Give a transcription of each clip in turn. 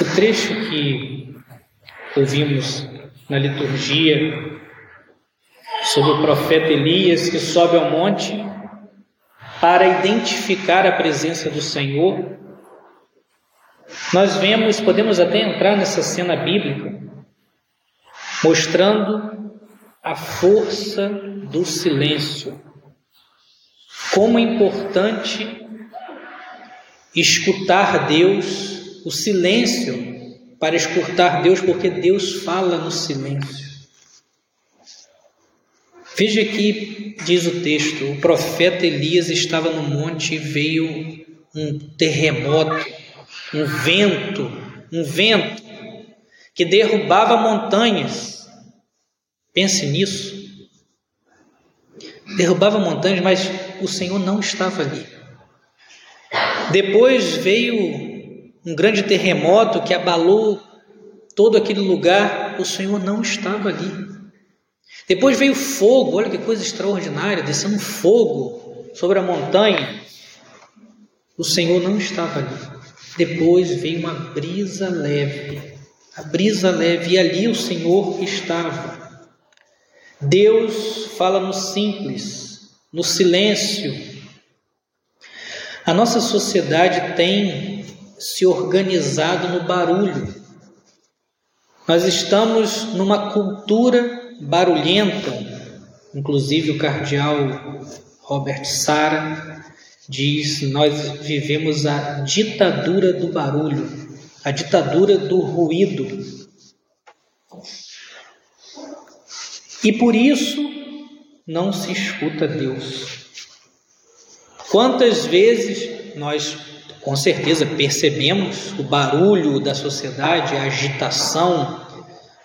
O trecho que ouvimos na liturgia sobre o profeta Elias que sobe ao monte para identificar a presença do Senhor, nós vemos, podemos até entrar nessa cena bíblica, mostrando a força do silêncio. Como é importante escutar Deus, o silêncio para escutar Deus, porque Deus fala no silêncio. Veja que diz o texto: o profeta Elias estava no monte e veio um terremoto, um vento, um vento que derrubava montanhas. Pense nisso. Derrubava montanhas, mas o Senhor não estava ali. Depois veio um grande terremoto que abalou todo aquele lugar, o Senhor não estava ali. Depois veio fogo, olha que coisa extraordinária, descendo fogo sobre a montanha. O Senhor não estava ali. Depois veio uma brisa leve, a brisa leve, e ali o Senhor estava. Deus fala no simples, no silêncio. A nossa sociedade tem se organizado no barulho. Nós estamos numa cultura barulhenta, inclusive o cardeal Robert Sara diz: nós vivemos a ditadura do barulho, a ditadura do ruído. E por isso não se escuta Deus. Quantas vezes nós, com certeza, percebemos o barulho da sociedade, a agitação,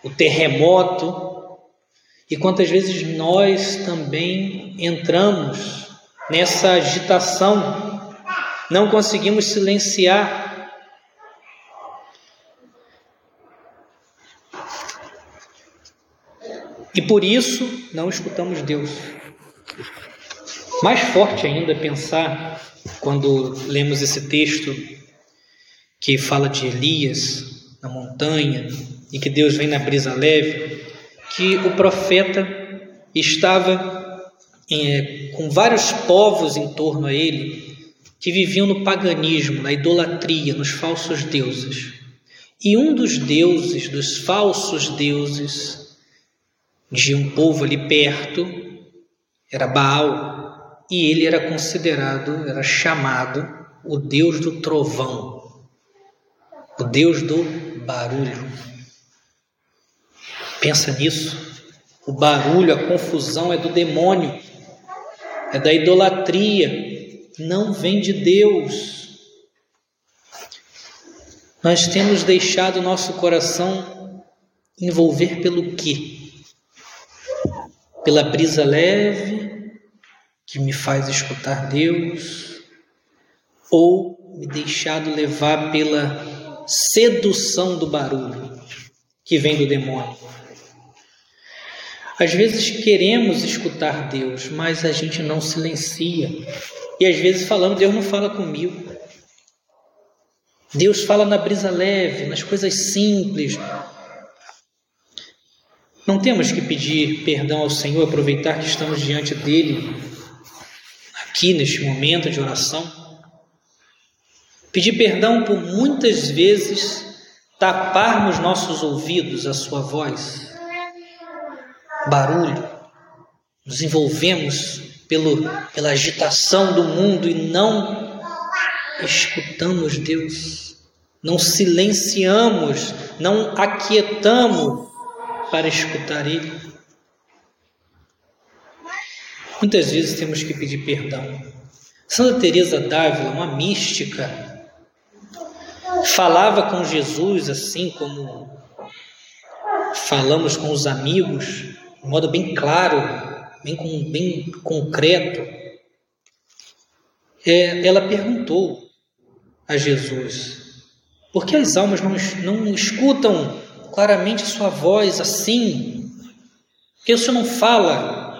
o terremoto, e quantas vezes nós também entramos nessa agitação, não conseguimos silenciar. E por isso não escutamos Deus. Mais forte ainda pensar quando lemos esse texto que fala de Elias na montanha e que Deus vem na brisa leve que o profeta estava é, com vários povos em torno a ele que viviam no paganismo, na idolatria, nos falsos deuses. E um dos deuses, dos falsos deuses de um povo ali perto, era Baal, e ele era considerado, era chamado o deus do trovão, o deus do barulho. Pensa nisso. O barulho, a confusão é do demônio, é da idolatria, não vem de Deus. Nós temos deixado nosso coração envolver pelo quê? Pela brisa leve que me faz escutar Deus, ou me deixado levar pela sedução do barulho que vem do demônio? Às vezes queremos escutar Deus, mas a gente não silencia. E às vezes falamos, Deus não fala comigo. Deus fala na brisa leve, nas coisas simples. Não temos que pedir perdão ao Senhor, aproveitar que estamos diante dele, aqui neste momento de oração. Pedir perdão por muitas vezes taparmos nossos ouvidos à sua voz barulho, nos envolvemos pelo, pela agitação do mundo e não escutamos Deus, não silenciamos, não aquietamos para escutar Ele. Muitas vezes temos que pedir perdão. Santa Teresa d'Ávila, uma mística, falava com Jesus assim como falamos com os amigos, de modo bem claro, bem, bem concreto, é, ela perguntou a Jesus: por que as almas não, não escutam claramente sua voz assim? Por que o Senhor não fala?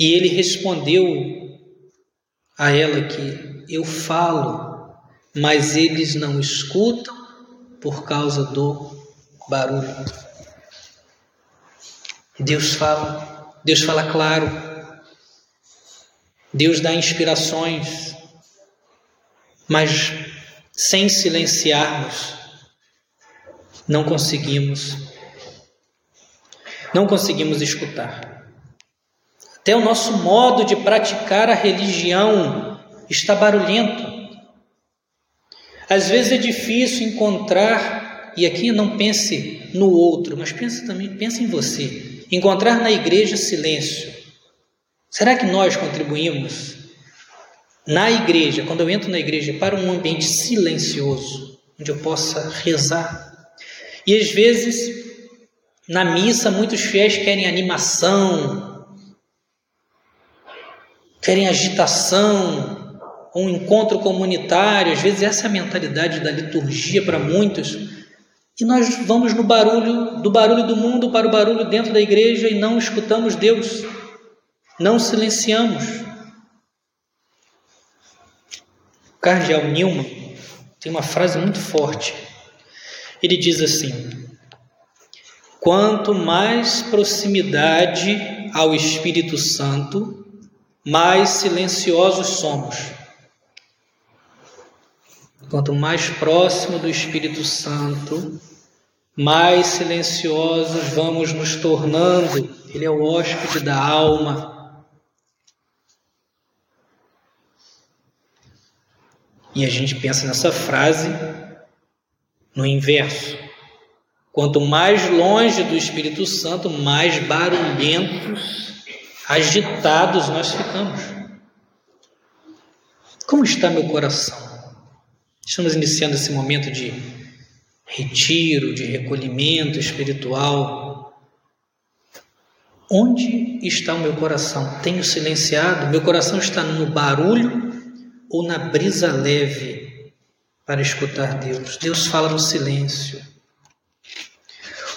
E ele respondeu a ela que eu falo, mas eles não escutam por causa do barulho. Deus fala, Deus fala claro. Deus dá inspirações, mas sem silenciarmos, não conseguimos, não conseguimos escutar. Até o nosso modo de praticar a religião está barulhento. Às vezes é difícil encontrar, e aqui não pense no outro, mas pense também, pense em você. Encontrar na igreja silêncio. Será que nós contribuímos na igreja, quando eu entro na igreja, para um ambiente silencioso, onde eu possa rezar? E às vezes, na missa, muitos fiéis querem animação, querem agitação, um encontro comunitário, às vezes essa é a mentalidade da liturgia para muitos. E nós vamos no barulho, do barulho do mundo para o barulho dentro da igreja e não escutamos Deus, não silenciamos. O cardeal Newman tem uma frase muito forte. Ele diz assim: Quanto mais proximidade ao Espírito Santo, mais silenciosos somos. Quanto mais próximo do Espírito Santo, mais silenciosos vamos nos tornando. Ele é o hóspede da alma. E a gente pensa nessa frase no inverso. Quanto mais longe do Espírito Santo, mais barulhentos, agitados nós ficamos. Como está meu coração? Estamos iniciando esse momento de retiro, de recolhimento espiritual. Onde está o meu coração? Tenho silenciado? Meu coração está no barulho ou na brisa leve para escutar Deus? Deus fala no silêncio.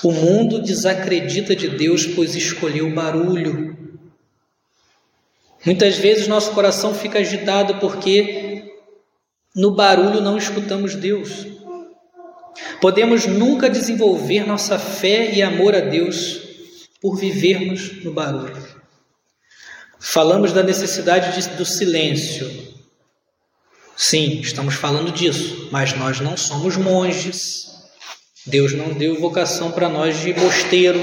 O mundo desacredita de Deus, pois escolheu barulho. Muitas vezes nosso coração fica agitado porque no barulho não escutamos Deus. Podemos nunca desenvolver nossa fé e amor a Deus por vivermos no barulho. Falamos da necessidade de, do silêncio. Sim, estamos falando disso, mas nós não somos monges. Deus não deu vocação para nós de mosteiro.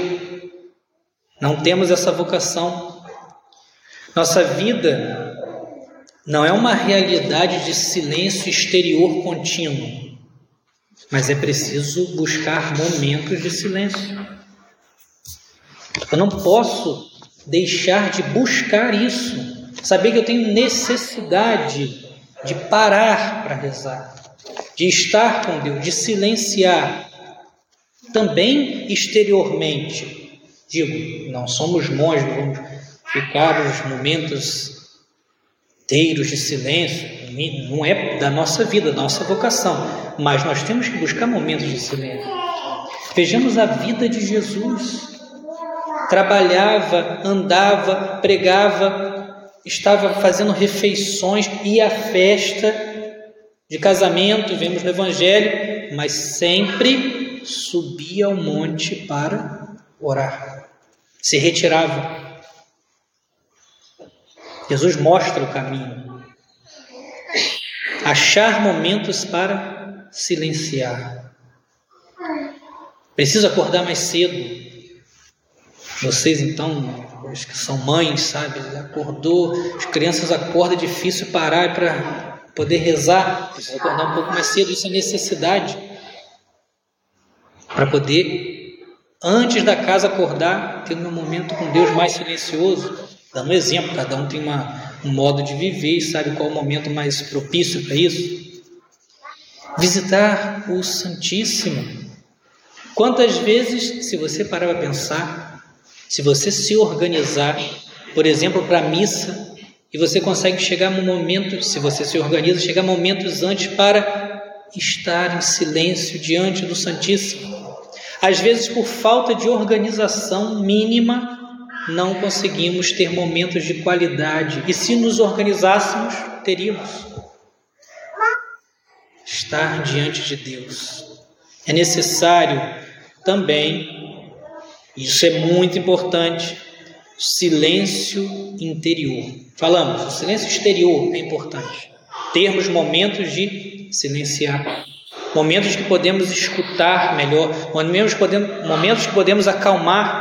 Não temos essa vocação. Nossa vida não é uma realidade de silêncio exterior contínuo, mas é preciso buscar momentos de silêncio. Eu não posso deixar de buscar isso, saber que eu tenho necessidade de parar para rezar, de estar com Deus, de silenciar, também exteriormente. Digo, não somos monges, vamos ficar nos momentos inteiros de silêncio, não é da nossa vida, da nossa vocação, mas nós temos que buscar momentos de silêncio. Vejamos a vida de Jesus. Trabalhava, andava, pregava, estava fazendo refeições, ia à festa de casamento, vemos no Evangelho, mas sempre subia ao monte para orar. Se retirava Jesus mostra o caminho. Achar momentos para silenciar. Preciso acordar mais cedo. Vocês então, os que são mães, sabe, acordou, as crianças acordam, é difícil parar para poder rezar. Precisa acordar um pouco mais cedo, isso é necessidade. Para poder, antes da casa acordar, ter um momento com Deus mais silencioso dando um exemplo, cada um tem uma, um modo de viver e sabe qual é o momento mais propício para isso. Visitar o Santíssimo. Quantas vezes, se você parar para pensar, se você se organizar, por exemplo, para a missa, e você consegue chegar no momento, se você se organiza, chegar momentos antes para estar em silêncio diante do Santíssimo. Às vezes, por falta de organização mínima, não conseguimos ter momentos de qualidade. E se nos organizássemos, teríamos. Estar diante de Deus. É necessário também, isso é muito importante, silêncio interior. Falamos, o silêncio exterior é importante. Termos momentos de silenciar, momentos que podemos escutar melhor, momentos que podemos, momentos que podemos acalmar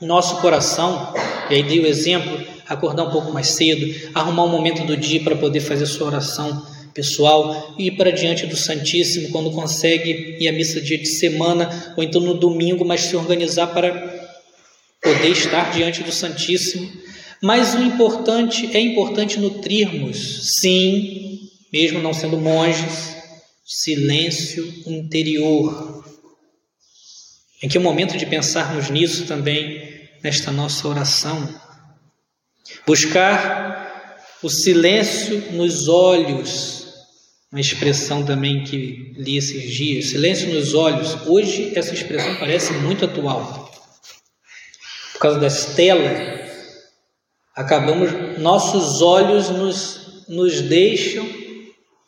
nosso coração. E aí dei o exemplo, acordar um pouco mais cedo, arrumar um momento do dia para poder fazer sua oração pessoal, ir para diante do Santíssimo quando consegue ir à missa dia de semana, ou então no domingo, mas se organizar para poder estar diante do Santíssimo. Mas o importante é importante nutrirmos, sim, mesmo não sendo monges, silêncio interior. Em que o momento de pensarmos nisso também nesta nossa oração. Buscar o silêncio nos olhos uma expressão também que li esses dias, silêncio nos olhos. Hoje essa expressão parece muito atual. Por causa das telas, acabamos, nossos olhos nos, nos deixam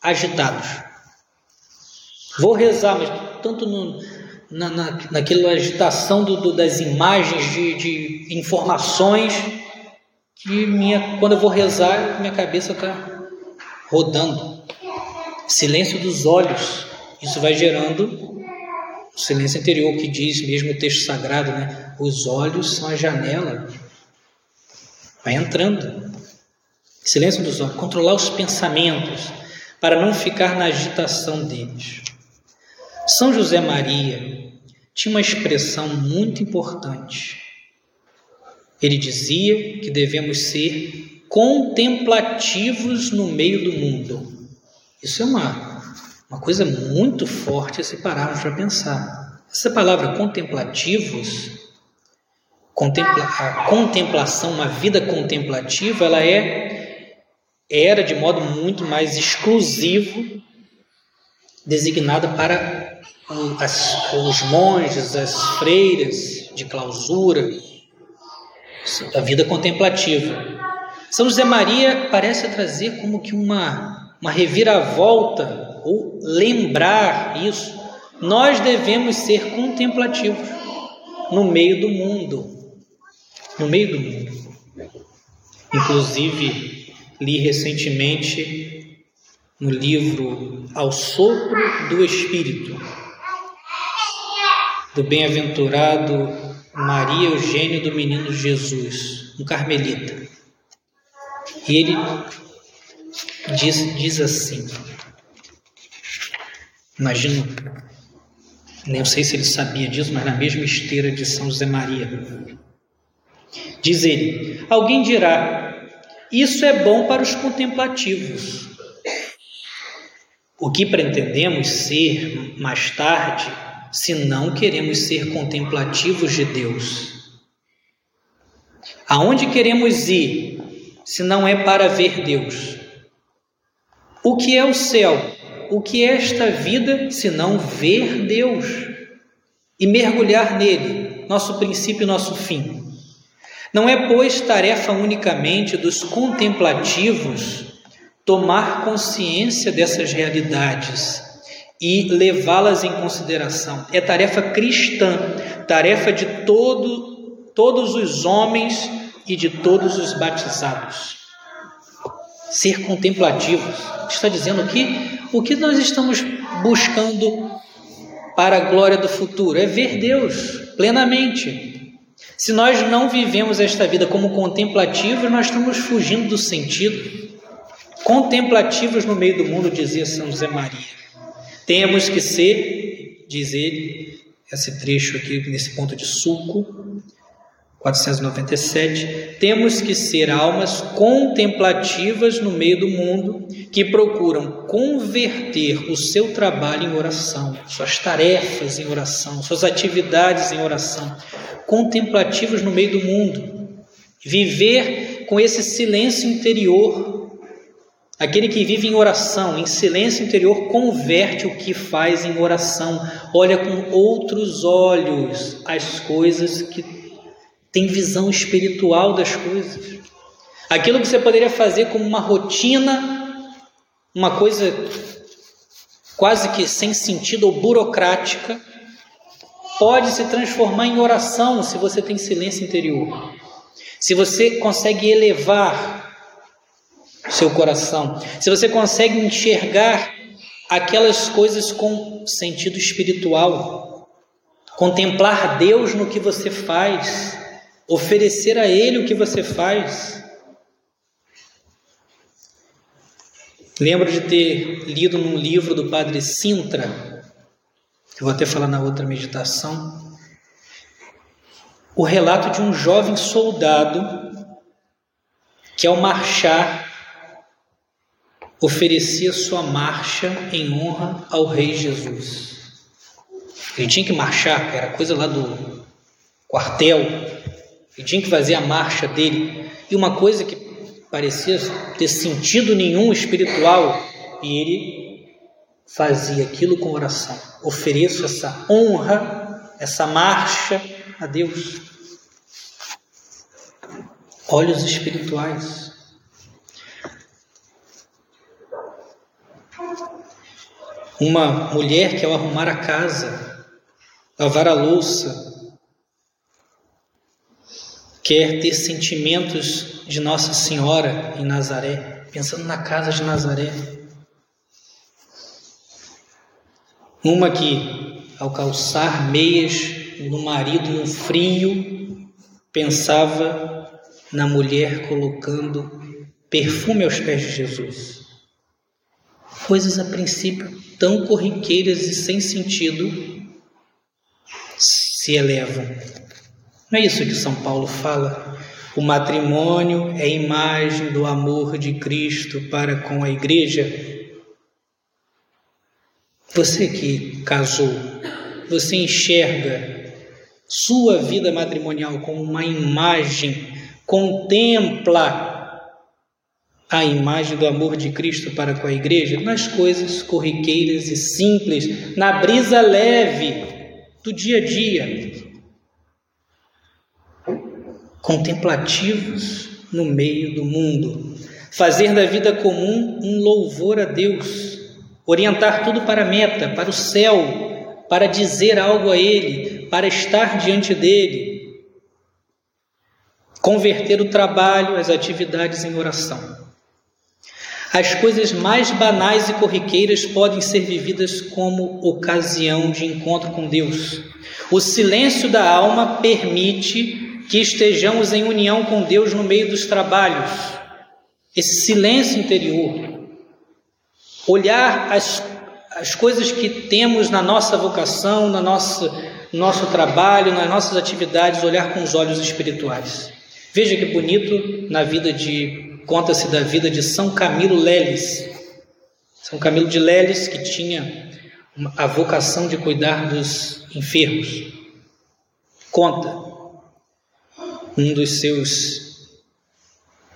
agitados. Vou rezar, mas tanto no, na, na, naquela agitação do, do, das imagens, de, de informações, que minha, quando eu vou rezar, minha cabeça está rodando silêncio dos olhos. Isso vai gerando o silêncio interior que diz mesmo o texto sagrado, né? Os olhos são a janela. Vai entrando. Silêncio dos olhos, controlar os pensamentos para não ficar na agitação deles. São José Maria tinha uma expressão muito importante. Ele dizia que devemos ser contemplativos no meio do mundo. Isso é uma, uma coisa muito forte se pararmos para pensar. Essa palavra contemplativos, contempla, a contemplação, uma vida contemplativa, ela é era de modo muito mais exclusivo designada para as, os monges, as freiras de clausura, a vida contemplativa. São José Maria parece trazer como que uma uma reviravolta ou lembrar isso, nós devemos ser contemplativos no meio do mundo. No meio do mundo. Inclusive, li recentemente no livro Ao Sopro do Espírito, do bem-aventurado Maria Eugênio do Menino Jesus, um carmelita. E ele diz, diz assim: Imagino, nem sei se ele sabia disso, mas na mesma esteira de São José Maria. Diz ele: Alguém dirá, isso é bom para os contemplativos. O que pretendemos ser mais tarde, se não queremos ser contemplativos de Deus? Aonde queremos ir, se não é para ver Deus? O que é o céu? O que é esta vida se não ver Deus e mergulhar nele, nosso princípio e nosso fim? Não é, pois, tarefa unicamente dos contemplativos tomar consciência dessas realidades e levá-las em consideração. É tarefa cristã, tarefa de todo, todos os homens e de todos os batizados. Ser contemplativos está dizendo que o que nós estamos buscando para a glória do futuro é ver Deus plenamente. Se nós não vivemos esta vida como contemplativos, nós estamos fugindo do sentido. Contemplativos no meio do mundo, dizia São José Maria. Temos que ser, diz ele, esse trecho aqui nesse ponto de suco, 497, temos que ser almas contemplativas no meio do mundo que procuram converter o seu trabalho em oração, suas tarefas em oração, suas atividades em oração, contemplativas no meio do mundo. Viver com esse silêncio interior. Aquele que vive em oração, em silêncio interior, converte o que faz em oração, olha com outros olhos as coisas que tem visão espiritual das coisas. Aquilo que você poderia fazer como uma rotina, uma coisa quase que sem sentido ou burocrática, pode se transformar em oração se você tem silêncio interior. Se você consegue elevar seu coração, se você consegue enxergar aquelas coisas com sentido espiritual, contemplar Deus no que você faz, oferecer a Ele o que você faz. Lembro de ter lido num livro do padre Sintra, eu vou até falar na outra meditação, o relato de um jovem soldado que, ao marchar, oferecia sua marcha em honra ao Rei Jesus. Ele tinha que marchar, era coisa lá do quartel, ele tinha que fazer a marcha dele. E uma coisa que parecia ter sentido nenhum espiritual, e ele fazia aquilo com oração. Ofereço essa honra, essa marcha a Deus. Olhos espirituais. Uma mulher que ao arrumar a casa, lavar a louça, quer ter sentimentos de Nossa Senhora em Nazaré, pensando na casa de Nazaré. Uma que, ao calçar meias no marido no frio, pensava na mulher colocando perfume aos pés de Jesus. Coisas a princípio tão corriqueiras e sem sentido se elevam não é isso que São Paulo fala? O matrimônio é imagem do amor de Cristo para com a igreja. Você que casou, você enxerga sua vida matrimonial como uma imagem, contempla a imagem do amor de Cristo para com a igreja nas coisas corriqueiras e simples, na brisa leve do dia a dia. Contemplativos no meio do mundo, fazer da vida comum um louvor a Deus, orientar tudo para a meta, para o céu, para dizer algo a Ele, para estar diante dele, converter o trabalho, as atividades em oração. As coisas mais banais e corriqueiras podem ser vividas como ocasião de encontro com Deus. O silêncio da alma permite que estejamos em união com Deus no meio dos trabalhos, esse silêncio interior, olhar as, as coisas que temos na nossa vocação, na nossa, no nosso trabalho, nas nossas atividades, olhar com os olhos espirituais. Veja que bonito na vida de, conta-se da vida de São Camilo Leles. São Camilo de Leles, que tinha a vocação de cuidar dos enfermos. Conta um dos seus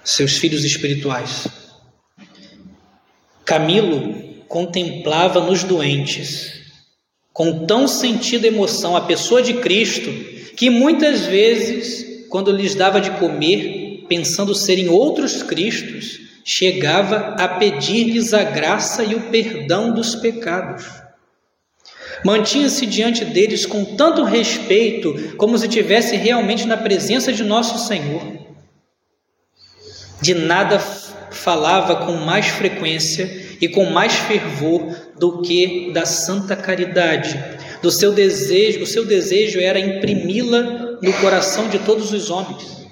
seus filhos espirituais. Camilo contemplava nos doentes com tão sentida emoção a pessoa de Cristo que muitas vezes, quando lhes dava de comer, pensando serem outros Cristos, chegava a pedir-lhes a graça e o perdão dos pecados. Mantinha-se diante deles com tanto respeito, como se tivesse realmente na presença de nosso Senhor. De nada falava com mais frequência e com mais fervor do que da santa caridade. Do seu desejo, o seu desejo era imprimi-la no coração de todos os homens.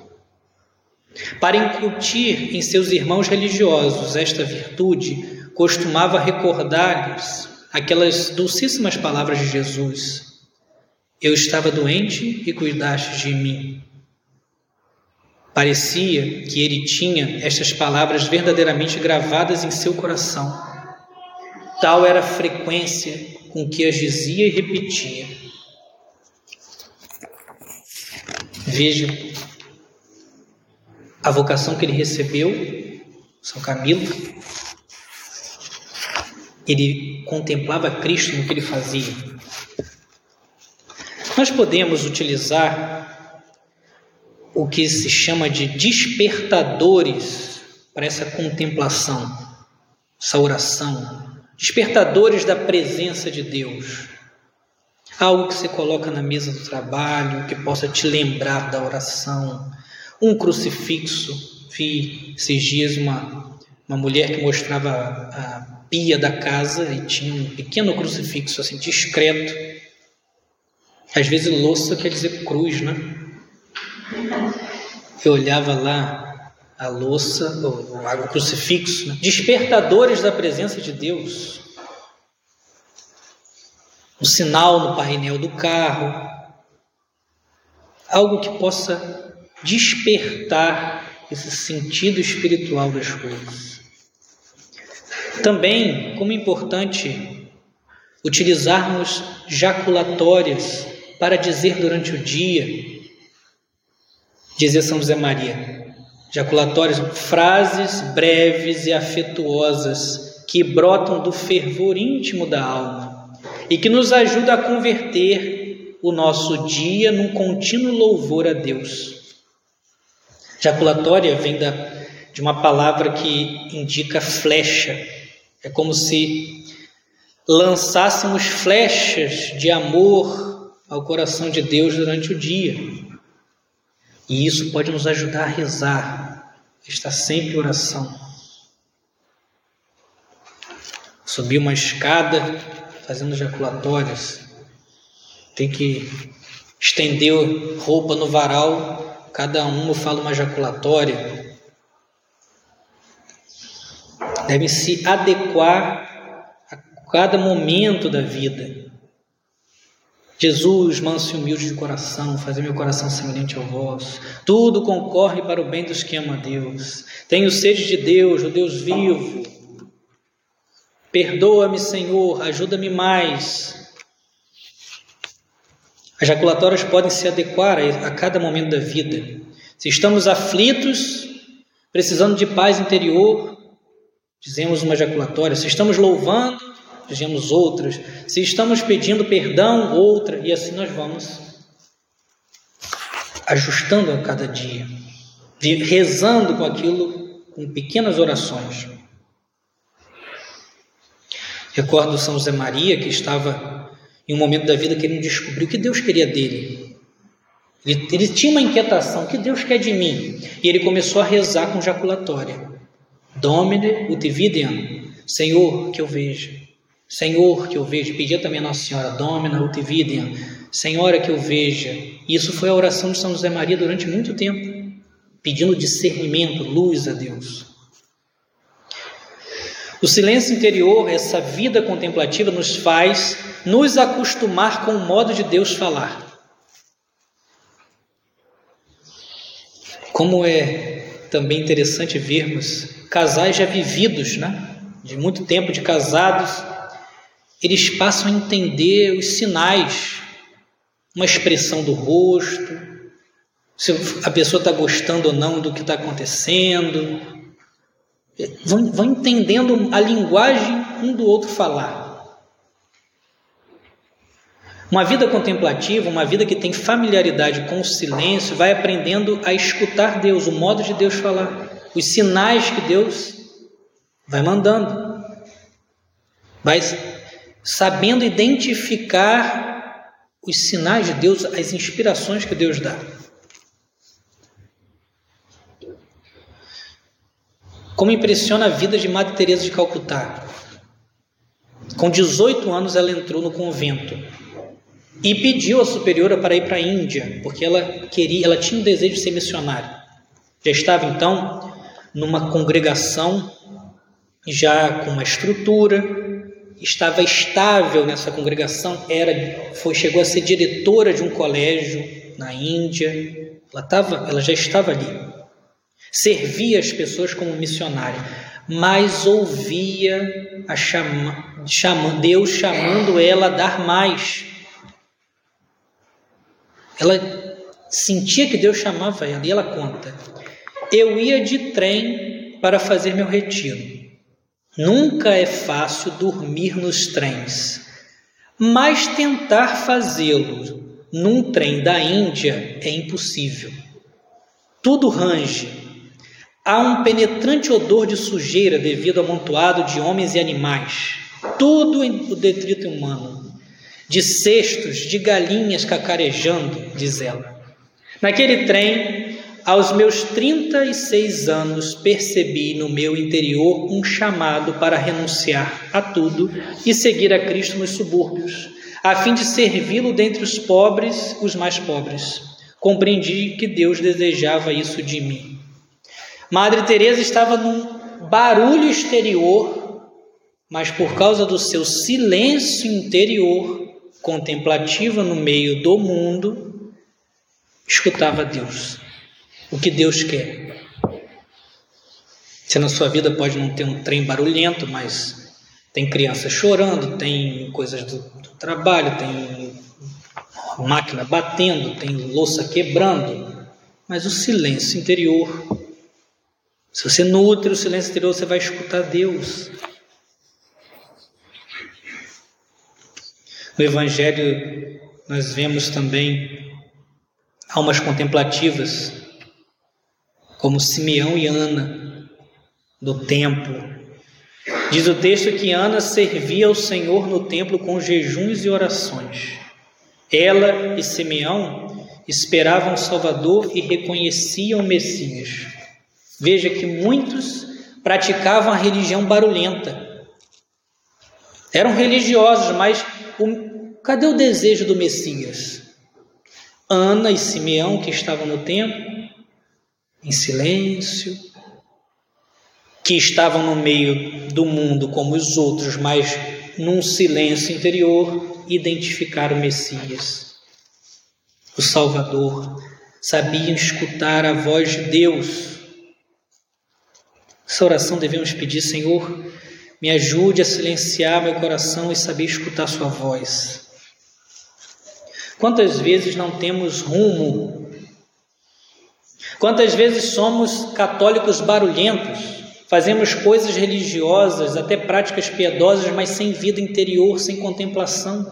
Para incutir em seus irmãos religiosos esta virtude, costumava recordar-lhes aquelas dulcíssimas palavras de Jesus: Eu estava doente e cuidaste de mim. Parecia que ele tinha estas palavras verdadeiramente gravadas em seu coração. Tal era a frequência com que as dizia e repetia. Veja a vocação que ele recebeu, São Camilo, ele contemplava Cristo no que ele fazia. Nós podemos utilizar o que se chama de despertadores para essa contemplação, essa oração. despertadores da presença de Deus. Algo que você coloca na mesa do trabalho, que possa te lembrar da oração. Um crucifixo. Vi esses dias uma, uma mulher que mostrava a, pia da casa e tinha um pequeno crucifixo, assim, discreto. Às vezes louça quer dizer cruz, né? Eu olhava lá a louça, o, o crucifixo, né? despertadores da presença de Deus. Um sinal no painel do carro, algo que possa despertar esse sentido espiritual das coisas. Também, como importante utilizarmos jaculatórias para dizer durante o dia, dizia São José Maria, jaculatórias, frases breves e afetuosas que brotam do fervor íntimo da alma e que nos ajuda a converter o nosso dia num contínuo louvor a Deus. Jaculatória vem da, de uma palavra que indica flecha. É como se lançássemos flechas de amor ao coração de Deus durante o dia. E isso pode nos ajudar a rezar, estar sempre em oração. Subir uma escada fazendo jaculatórias, tem que estender roupa no varal, cada um fala uma jaculatória. Deve se adequar a cada momento da vida. Jesus, manso e humilde de coração, fazer meu coração semelhante ao vosso. Tudo concorre para o bem dos que amam a Deus. Tenho sede de Deus, o Deus vivo. Perdoa-me, Senhor, ajuda-me mais. As jaculatórias podem se adequar a cada momento da vida. Se estamos aflitos, precisando de paz interior, dizemos uma jaculatória. Se estamos louvando, dizemos outras. Se estamos pedindo perdão, outra, e assim nós vamos ajustando a cada dia, rezando com aquilo, com pequenas orações. Recordo São José Maria, que estava em um momento da vida querendo descobrir o que Deus queria dele. Ele, ele tinha uma inquietação: o que Deus quer de mim? E ele começou a rezar com jaculatória: Domine ut videam, Senhor, que eu veja. Senhor, que eu veja, pedia também a Nossa Senhora, Domina ut videam, Senhora, que eu veja. E isso foi a oração de São José Maria durante muito tempo, pedindo discernimento, luz a Deus. O silêncio interior, essa vida contemplativa, nos faz nos acostumar com o modo de Deus falar. Como é também interessante vermos casais já vividos, né? de muito tempo de casados, eles passam a entender os sinais, uma expressão do rosto, se a pessoa está gostando ou não do que está acontecendo. Vão, vão entendendo a linguagem um do outro falar. Uma vida contemplativa, uma vida que tem familiaridade com o silêncio, vai aprendendo a escutar Deus, o modo de Deus falar, os sinais que Deus vai mandando. Vai sabendo identificar os sinais de Deus, as inspirações que Deus dá. Como impressiona a vida de Madre Teresa de Calcutá. Com 18 anos ela entrou no convento e pediu à superiora para ir para a Índia, porque ela queria, ela tinha o desejo de ser missionária. Já estava então numa congregação já com uma estrutura, estava estável nessa congregação, era, foi, chegou a ser diretora de um colégio na Índia, ela, estava, ela já estava ali, servia as pessoas como missionária, mas ouvia chama, chama, Deus chamando ela a dar mais. Ela sentia que Deus chamava ela, e ela conta: Eu ia de trem para fazer meu retiro. Nunca é fácil dormir nos trens, mas tentar fazê-lo num trem da Índia é impossível. Tudo range. Há um penetrante odor de sujeira devido ao amontoado de homens e animais. tudo o detrito humano, de cestos, de galinhas cacarejando, diz ela. Naquele trem, aos meus 36 anos, percebi no meu interior um chamado para renunciar a tudo e seguir a Cristo nos subúrbios, a fim de servi-lo dentre os pobres, os mais pobres. Compreendi que Deus desejava isso de mim. Madre Teresa estava num barulho exterior, mas por causa do seu silêncio interior, contemplativa no meio do mundo, escutava Deus o que Deus quer. Se na sua vida pode não ter um trem barulhento, mas tem criança chorando, tem coisas do, do trabalho, tem máquina batendo, tem louça quebrando, mas o silêncio interior. Se você nutre o silêncio interior, você vai escutar Deus. No Evangelho, nós vemos também almas contemplativas como Simeão e Ana, do templo. Diz o texto que Ana servia ao Senhor no templo com jejuns e orações. Ela e Simeão esperavam o Salvador e reconheciam o Messias. Veja que muitos praticavam a religião barulhenta. Eram religiosos, mas o, cadê o desejo do Messias? Ana e Simeão, que estavam no templo, em silêncio, que estavam no meio do mundo como os outros, mas num silêncio interior, identificaram o Messias, o Salvador, sabiam escutar a voz de Deus. Essa oração devemos pedir, Senhor, me ajude a silenciar meu coração e saber escutar Sua voz. Quantas vezes não temos rumo Quantas vezes somos católicos barulhentos, fazemos coisas religiosas, até práticas piedosas, mas sem vida interior, sem contemplação?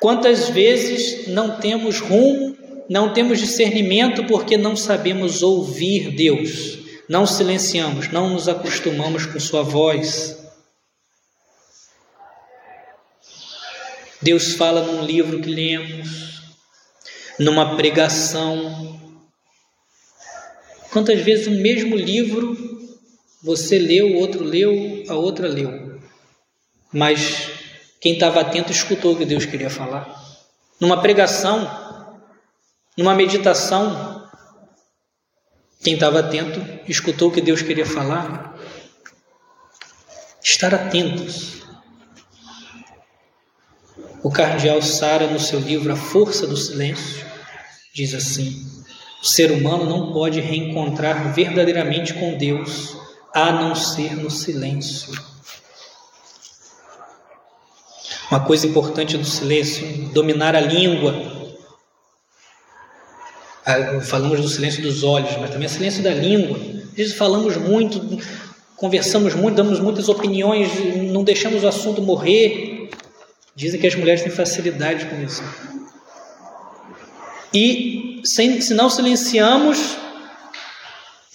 Quantas vezes não temos rumo, não temos discernimento porque não sabemos ouvir Deus, não silenciamos, não nos acostumamos com Sua voz? Deus fala num livro que lemos, numa pregação, Quantas vezes o mesmo livro você leu, o outro leu, a outra leu. Mas quem estava atento escutou o que Deus queria falar. Numa pregação, numa meditação, quem estava atento escutou o que Deus queria falar. Estar atentos. O cardeal Sara, no seu livro A Força do Silêncio, diz assim: o ser humano não pode reencontrar verdadeiramente com Deus a não ser no silêncio. Uma coisa importante do silêncio, dominar a língua. Ah, falamos do silêncio dos olhos, mas também é silêncio da língua. Vezes falamos muito, conversamos muito, damos muitas opiniões, não deixamos o assunto morrer. Dizem que as mulheres têm facilidade com isso. E sem, se não silenciamos,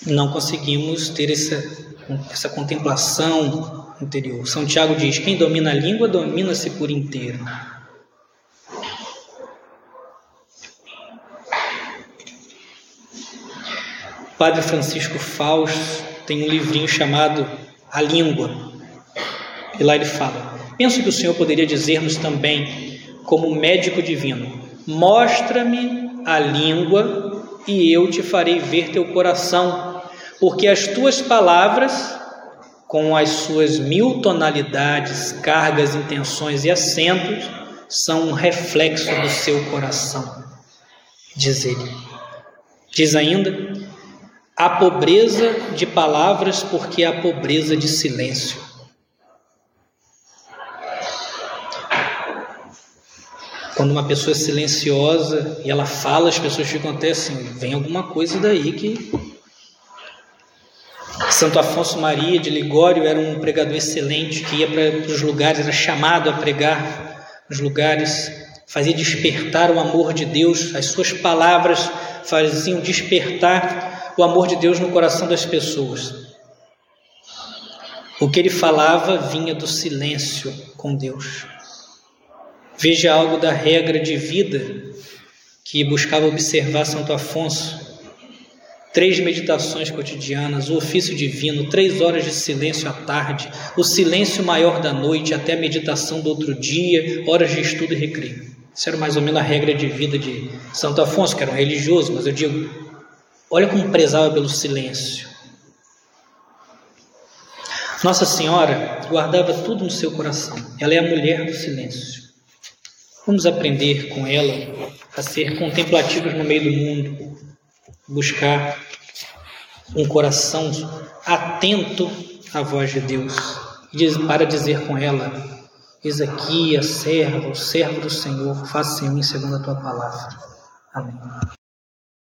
não conseguimos ter essa, essa contemplação interior. São Tiago diz: quem domina a língua domina-se por inteiro. Padre Francisco Fausto tem um livrinho chamado A Língua. E lá ele fala: Penso que o Senhor poderia dizer-nos também, como médico divino, mostra-me a língua e eu te farei ver teu coração, porque as tuas palavras, com as suas mil tonalidades, cargas, intenções e acentos, são um reflexo do seu coração. Diz ele. Diz ainda: a pobreza de palavras, porque há pobreza de silêncio. Quando uma pessoa é silenciosa e ela fala, as pessoas ficam até assim, vem alguma coisa daí que. Santo Afonso Maria de Ligório era um pregador excelente que ia para os lugares, era chamado a pregar nos lugares, fazia despertar o amor de Deus, as suas palavras faziam despertar o amor de Deus no coração das pessoas. O que ele falava vinha do silêncio com Deus. Veja algo da regra de vida que buscava observar Santo Afonso. Três meditações cotidianas, o ofício divino, três horas de silêncio à tarde, o silêncio maior da noite até a meditação do outro dia, horas de estudo e recreio. Isso era mais ou menos a regra de vida de Santo Afonso, que era um religioso, mas eu digo, olha como prezava pelo silêncio. Nossa Senhora guardava tudo no seu coração. Ela é a mulher do silêncio. Vamos aprender com ela a ser contemplativos no meio do mundo, buscar um coração atento à voz de Deus, para dizer com ela: Eis aqui a serva, o servo do Senhor, faça em mim segundo a tua palavra. Amém.